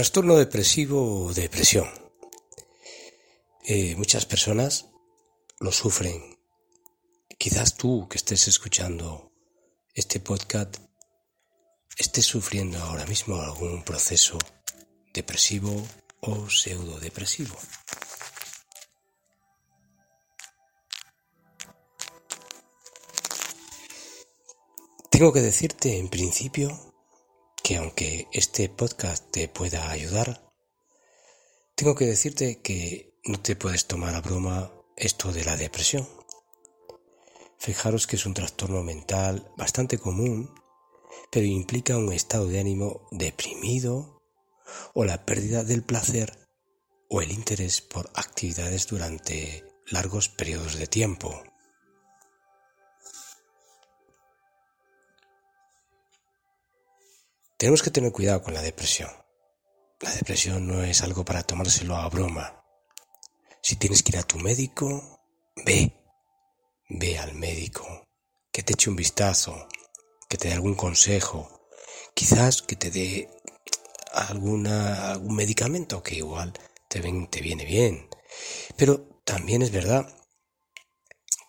Trastorno depresivo o depresión. Eh, muchas personas lo sufren. Quizás tú que estés escuchando este podcast estés sufriendo ahora mismo algún proceso depresivo o pseudodepresivo. Tengo que decirte en principio que aunque este podcast te pueda ayudar, tengo que decirte que no te puedes tomar a broma esto de la depresión. Fijaros que es un trastorno mental bastante común, pero implica un estado de ánimo deprimido o la pérdida del placer o el interés por actividades durante largos periodos de tiempo. Tenemos que tener cuidado con la depresión. La depresión no es algo para tomárselo a broma. Si tienes que ir a tu médico, ve. Ve al médico. Que te eche un vistazo. Que te dé algún consejo. Quizás que te dé alguna, algún medicamento que igual te, ven, te viene bien. Pero también es verdad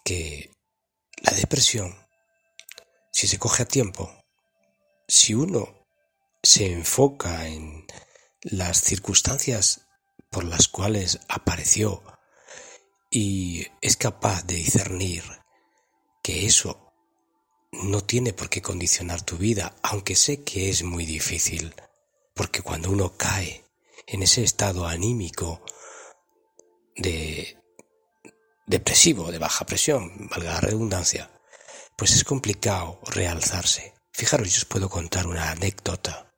que la depresión, si se coge a tiempo, si uno se enfoca en las circunstancias por las cuales apareció y es capaz de discernir que eso no tiene por qué condicionar tu vida, aunque sé que es muy difícil, porque cuando uno cae en ese estado anímico de depresivo, de baja presión, valga la redundancia, pues es complicado realzarse. Fijaros, yo os puedo contar una anécdota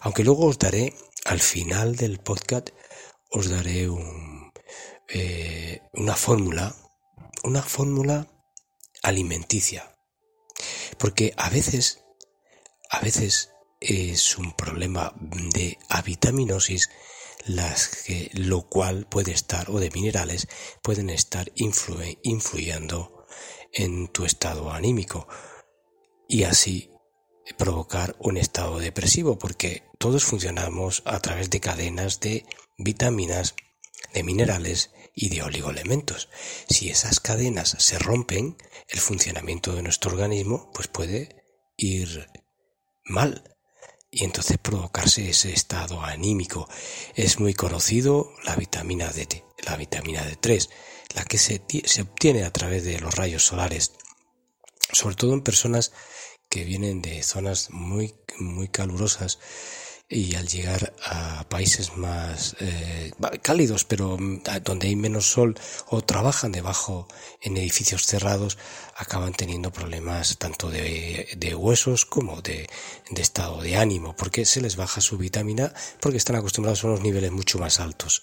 aunque luego os daré, al final del podcast, os daré eh, una fórmula, una fórmula alimenticia. Porque a veces, a veces es un problema de avitaminosis, las que, lo cual puede estar, o de minerales, pueden estar influyendo en tu estado anímico. Y así provocar un estado depresivo porque todos funcionamos a través de cadenas de vitaminas, de minerales y de oligoelementos. Si esas cadenas se rompen, el funcionamiento de nuestro organismo pues puede ir mal y entonces provocarse ese estado anímico. Es muy conocido la vitamina D, la vitamina D3, la que se, se obtiene a través de los rayos solares, sobre todo en personas que vienen de zonas muy, muy calurosas y al llegar a países más eh, cálidos, pero mm, donde hay menos sol o trabajan debajo en edificios cerrados, acaban teniendo problemas tanto de, de huesos como de, de, estado de ánimo, porque se les baja su vitamina, porque están acostumbrados a unos niveles mucho más altos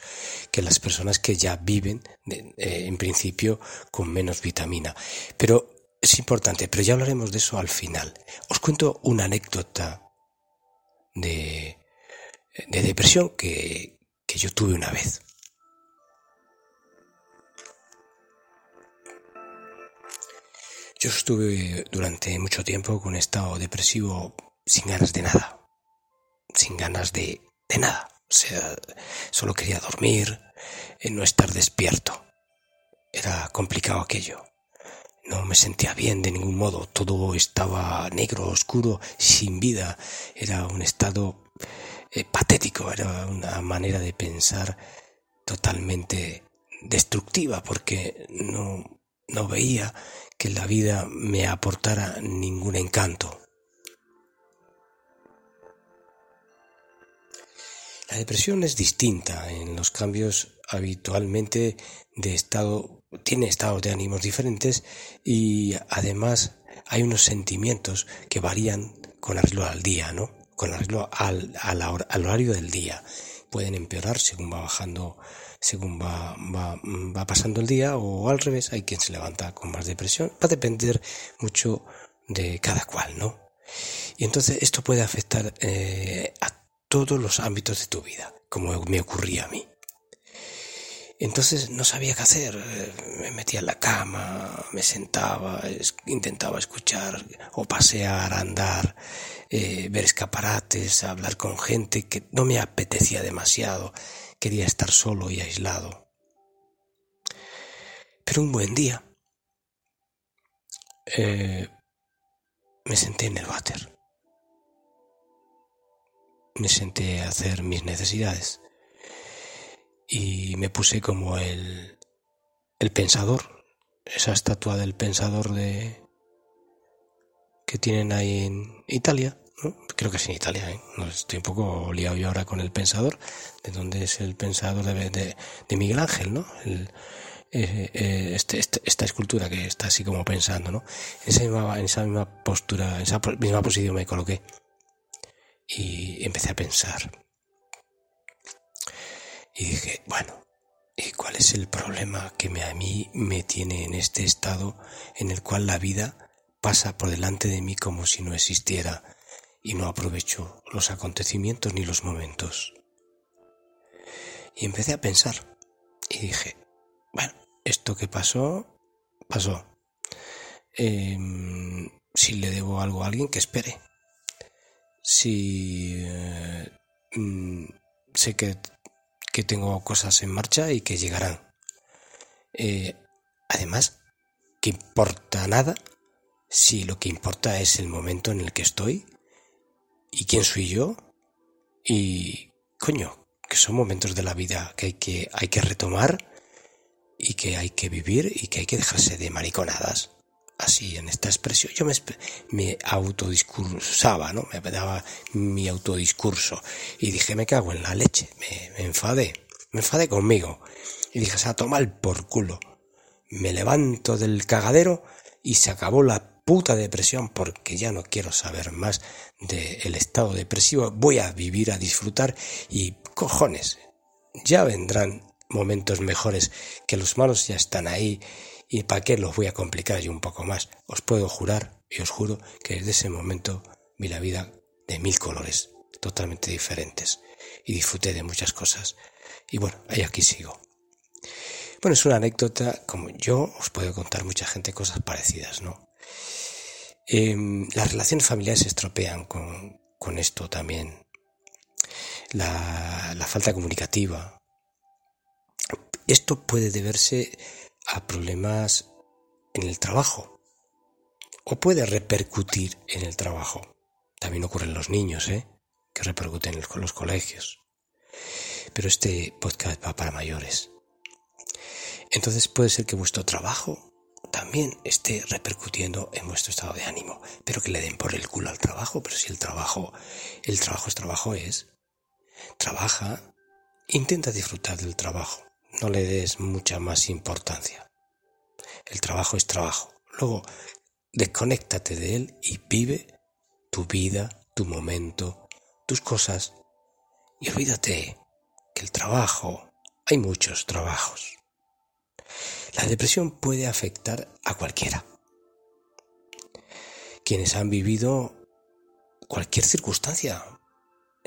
que las personas que ya viven eh, en principio con menos vitamina. Pero es importante, pero ya hablaremos de eso al final. Os cuento una anécdota de, de depresión que, que yo tuve una vez. Yo estuve durante mucho tiempo con un estado depresivo sin ganas de nada, sin ganas de, de nada. O sea, solo quería dormir, y no estar despierto. Era complicado aquello. No me sentía bien de ningún modo, todo estaba negro, oscuro, sin vida. Era un estado eh, patético, era una manera de pensar totalmente destructiva porque no, no veía que la vida me aportara ningún encanto. La depresión es distinta en los cambios habitualmente de estado tiene estados de ánimos diferentes y además hay unos sentimientos que varían con arreglo al día, ¿no? Con arreglo al, al, horario del día. Pueden empeorar según va bajando, según va, va, va, pasando el día o al revés, hay quien se levanta con más depresión. Va a depender mucho de cada cual, ¿no? Y entonces esto puede afectar eh, a todos los ámbitos de tu vida, como me ocurría a mí. Entonces no sabía qué hacer. Me metía en la cama, me sentaba, intentaba escuchar o pasear, andar, eh, ver escaparates, hablar con gente que no me apetecía demasiado. Quería estar solo y aislado. Pero un buen día eh, me senté en el váter. Me senté a hacer mis necesidades y me puse como el, el pensador, esa estatua del pensador de que tienen ahí en Italia, creo que es en Italia, ¿eh? no, estoy un poco liado yo ahora con el pensador, de dónde es el pensador de, de, Miguel Ángel, ¿no? El, eh, eh, este, este, esta escultura que está así como pensando, ¿no? En esa misma, en esa misma postura, en esa misma posición me coloqué y empecé a pensar. Y dije, bueno, ¿y cuál es el problema que me, a mí me tiene en este estado en el cual la vida pasa por delante de mí como si no existiera y no aprovecho los acontecimientos ni los momentos? Y empecé a pensar y dije, bueno, esto que pasó, pasó. Em, si le debo algo a alguien, que espere. Si eh, mm, sé que que tengo cosas en marcha y que llegarán. Eh, además, que importa nada si lo que importa es el momento en el que estoy y quién soy yo y coño, que son momentos de la vida que hay que, hay que retomar y que hay que vivir y que hay que dejarse de mariconadas así en esta expresión. Yo me, me autodiscursaba, ¿no? Me daba mi autodiscurso y dije, me cago en la leche, me, me enfadé, me enfadé conmigo y dije, se toma el por culo. Me levanto del cagadero y se acabó la puta depresión porque ya no quiero saber más del estado depresivo. Voy a vivir, a disfrutar y cojones, ya vendrán momentos mejores que los malos ya están ahí ¿Y para qué los voy a complicar yo un poco más? Os puedo jurar y os juro que desde ese momento vi la vida de mil colores, totalmente diferentes, y disfruté de muchas cosas. Y bueno, ahí aquí sigo. Bueno, es una anécdota, como yo os puedo contar mucha gente cosas parecidas, ¿no? Em, las relaciones familiares se estropean con, con esto también. La, la falta comunicativa. Esto puede deberse a problemas en el trabajo o puede repercutir en el trabajo. También ocurre en los niños, ¿eh? que repercuten en los colegios. Pero este podcast va para mayores. Entonces puede ser que vuestro trabajo también esté repercutiendo en vuestro estado de ánimo, pero que le den por el culo al trabajo, pero si el trabajo, el trabajo es trabajo es, trabaja, intenta disfrutar del trabajo no le des mucha más importancia. El trabajo es trabajo. Luego, desconéctate de él y vive tu vida, tu momento, tus cosas. Y olvídate que el trabajo, hay muchos trabajos. La depresión puede afectar a cualquiera. Quienes han vivido cualquier circunstancia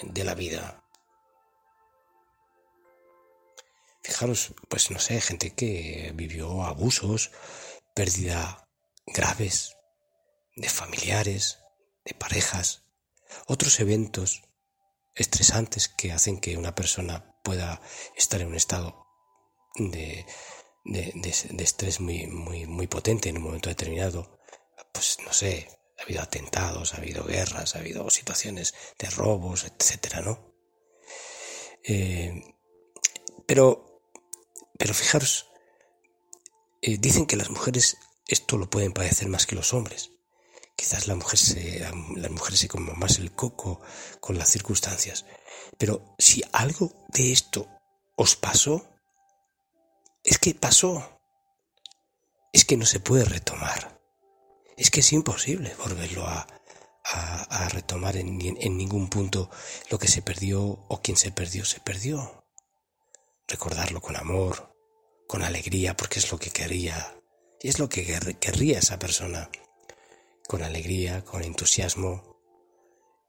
de la vida, Fijaros, pues no sé, gente que vivió abusos, pérdida graves de familiares, de parejas, otros eventos estresantes que hacen que una persona pueda estar en un estado de, de, estrés muy, muy, muy potente en un momento determinado. Pues no sé, ha habido atentados, ha habido guerras, ha habido situaciones de robos, etcétera, ¿no? Eh, pero pero fijaros, eh, dicen que las mujeres esto lo pueden padecer más que los hombres. Quizás la mujer se, las mujeres se como más el coco con las circunstancias. Pero si algo de esto os pasó, es que pasó. Es que no se puede retomar. Es que es imposible volverlo a, retomar en ningún punto lo que se perdió o quien se perdió, se perdió. Recordarlo con amor, con alegría, porque es lo que quería, y es lo que querría esa persona, con alegría, con entusiasmo,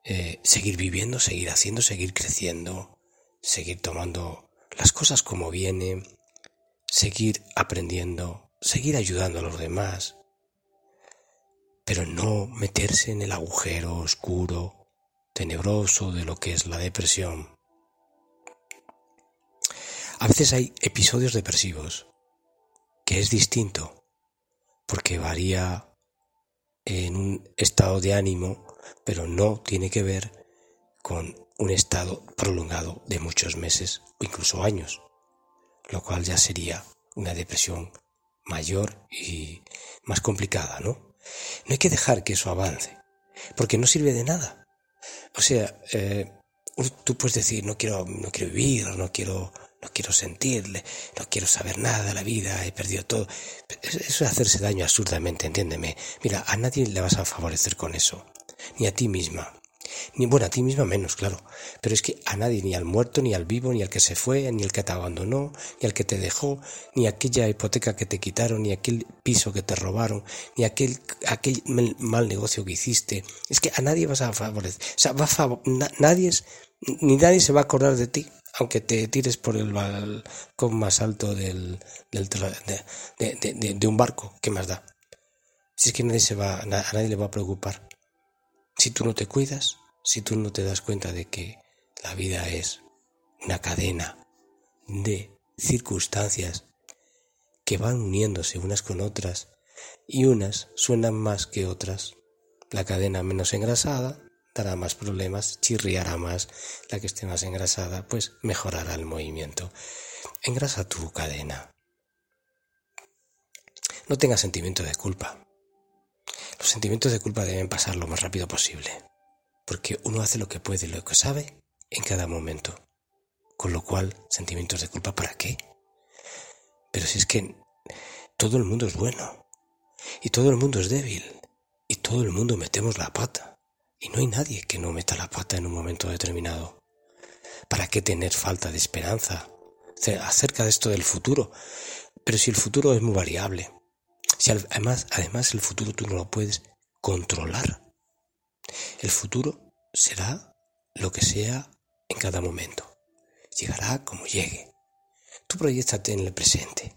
eh, seguir viviendo, seguir haciendo, seguir creciendo, seguir tomando las cosas como vienen, seguir aprendiendo, seguir ayudando a los demás, pero no meterse en el agujero oscuro, tenebroso de lo que es la depresión. A veces hay episodios depresivos, que es distinto, porque varía en un estado de ánimo, pero no tiene que ver con un estado prolongado de muchos meses o incluso años, lo cual ya sería una depresión mayor y más complicada, ¿no? No hay que dejar que eso avance, porque no sirve de nada. O sea, eh, tú puedes decir, no quiero, no quiero vivir, no quiero, no quiero sentirle, no quiero saber nada de la vida, he perdido todo. Eso es hacerse daño absurdamente, entiéndeme. Mira, a nadie le vas a favorecer con eso, ni a ti misma. Ni bueno, a ti misma menos, claro. Pero es que a nadie, ni al muerto, ni al vivo, ni al que se fue, ni al que te abandonó, ni al que te dejó, ni aquella hipoteca que te quitaron, ni aquel piso que te robaron, ni aquel, aquel mal negocio que hiciste. Es que a nadie vas a favorecer. O sea, va nadie es, ni nadie se va a acordar de ti aunque te tires por el balcón más alto del, del de, de, un barco, ¿qué más da? Si es que nadie se va, a nadie le va a preocupar. Si tú no te cuidas, si tú no te das cuenta de que la vida es una cadena de circunstancias que van uniéndose unas con otras y unas suenan más que otras. La cadena menos engrasada dará más problemas, chirriará más, la que esté más engrasada pues mejorará el movimiento. Engrasa tu cadena. No tengas sentimiento de culpa. Los sentimientos de culpa deben pasar lo más rápido posible porque uno hace lo que puede, lo que sabe en cada momento. Con lo cual, sentimientos de culpa, ¿para qué? Pero si es que todo el mundo es bueno, y todo el mundo es débil, y todo el mundo metemos la pata, y no hay nadie que no meta la pata en un momento determinado. ¿Para qué tener falta de esperanza acerca de esto del futuro? Pero si el futuro es muy variable, si además, además el futuro tú no lo puedes controlar, el futuro será lo que sea en cada momento. Llegará como llegue. Tú proyectate en el presente.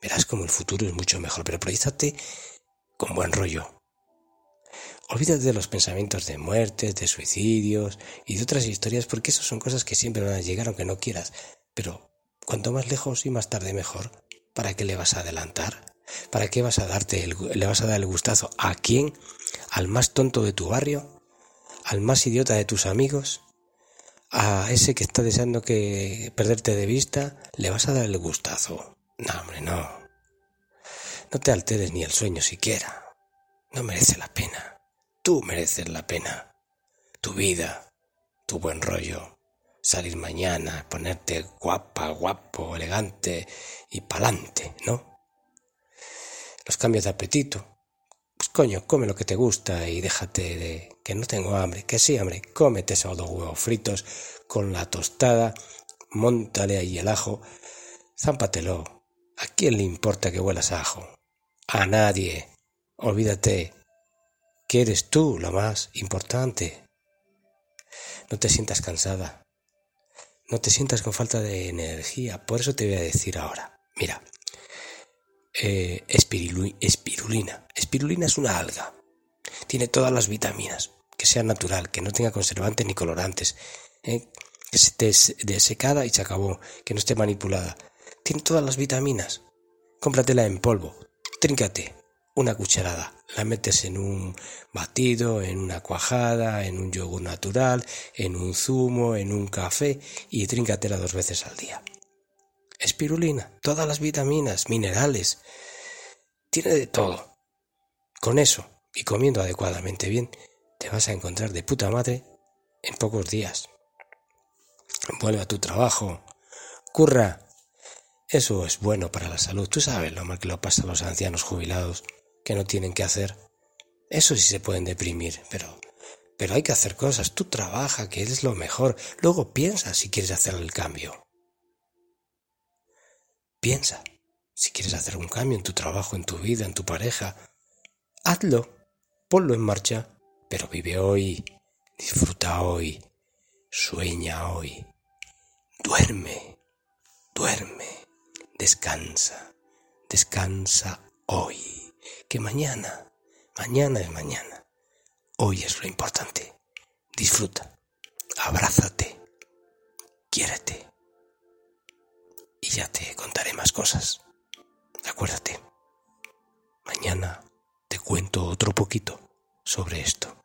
Verás como el futuro es mucho mejor, pero proyectate con buen rollo. Olvídate de los pensamientos de muertes, de suicidios y de otras historias, porque esas son cosas que siempre van a llegar aunque no quieras. Pero cuanto más lejos y más tarde mejor. ¿Para qué le vas a adelantar? ¿Para qué vas a darte le vas a dar el gustazo a quién? ¿Al más tonto de tu barrio? al más idiota de tus amigos, a ese que está deseando que perderte de vista, le vas a dar el gustazo. No, hombre, no. No te alteres ni el sueño siquiera. No merece la pena. Tú mereces la pena. Tu vida, tu buen rollo. Salir mañana, ponerte guapa, guapo, elegante y pa'lante, ¿no? Los cambios de apetito, pues coño, come lo que te gusta y déjate de que no tengo hambre. Que sí, hombre, cómete esos dos huevos fritos con la tostada, montale ahí el ajo, zámpatelo. ¿A quién le importa que huelas ajo? A nadie. Olvídate que eres tú lo más importante. No te sientas cansada. No te sientas con falta de energía. Por eso te voy a decir ahora. Mira, eh, espirulina. Espirulina es una alga. Tiene todas las vitaminas. Que sea natural, que no tenga conservantes ni colorantes. Eh, que esté desecada y se acabó. Que no esté manipulada. Tiene todas las vitaminas. Cómpratela en polvo. Tríncate una cucharada. La metes en un batido, en una cuajada, en un yogur natural, en un zumo, en un café y tríncatela dos veces al día espirulina, todas las vitaminas, minerales, tiene de todo. Con eso y comiendo adecuadamente bien, te vas a encontrar de puta madre en pocos días. Vuelve a tu trabajo, curra. Eso es bueno para la salud. Tú sabes lo mal que lo pasa a los ancianos jubilados que no tienen que hacer. Eso sí se pueden deprimir, pero pero hay que hacer cosas. Tú trabaja, que es lo mejor. Luego piensa si quieres hacer el cambio. Piensa, si quieres hacer un cambio en tu trabajo, en tu vida, en tu pareja, hazlo, ponlo en marcha, pero vive hoy, disfruta hoy, sueña hoy, duerme, duerme, Descansa, descansa hoy, que mañana, mañana es mañana. Hoy es lo importante. Disfruta, abrázate, quiérete. Y ya te contaré más cosas. Acuérdate, mañana te cuento otro poquito sobre esto.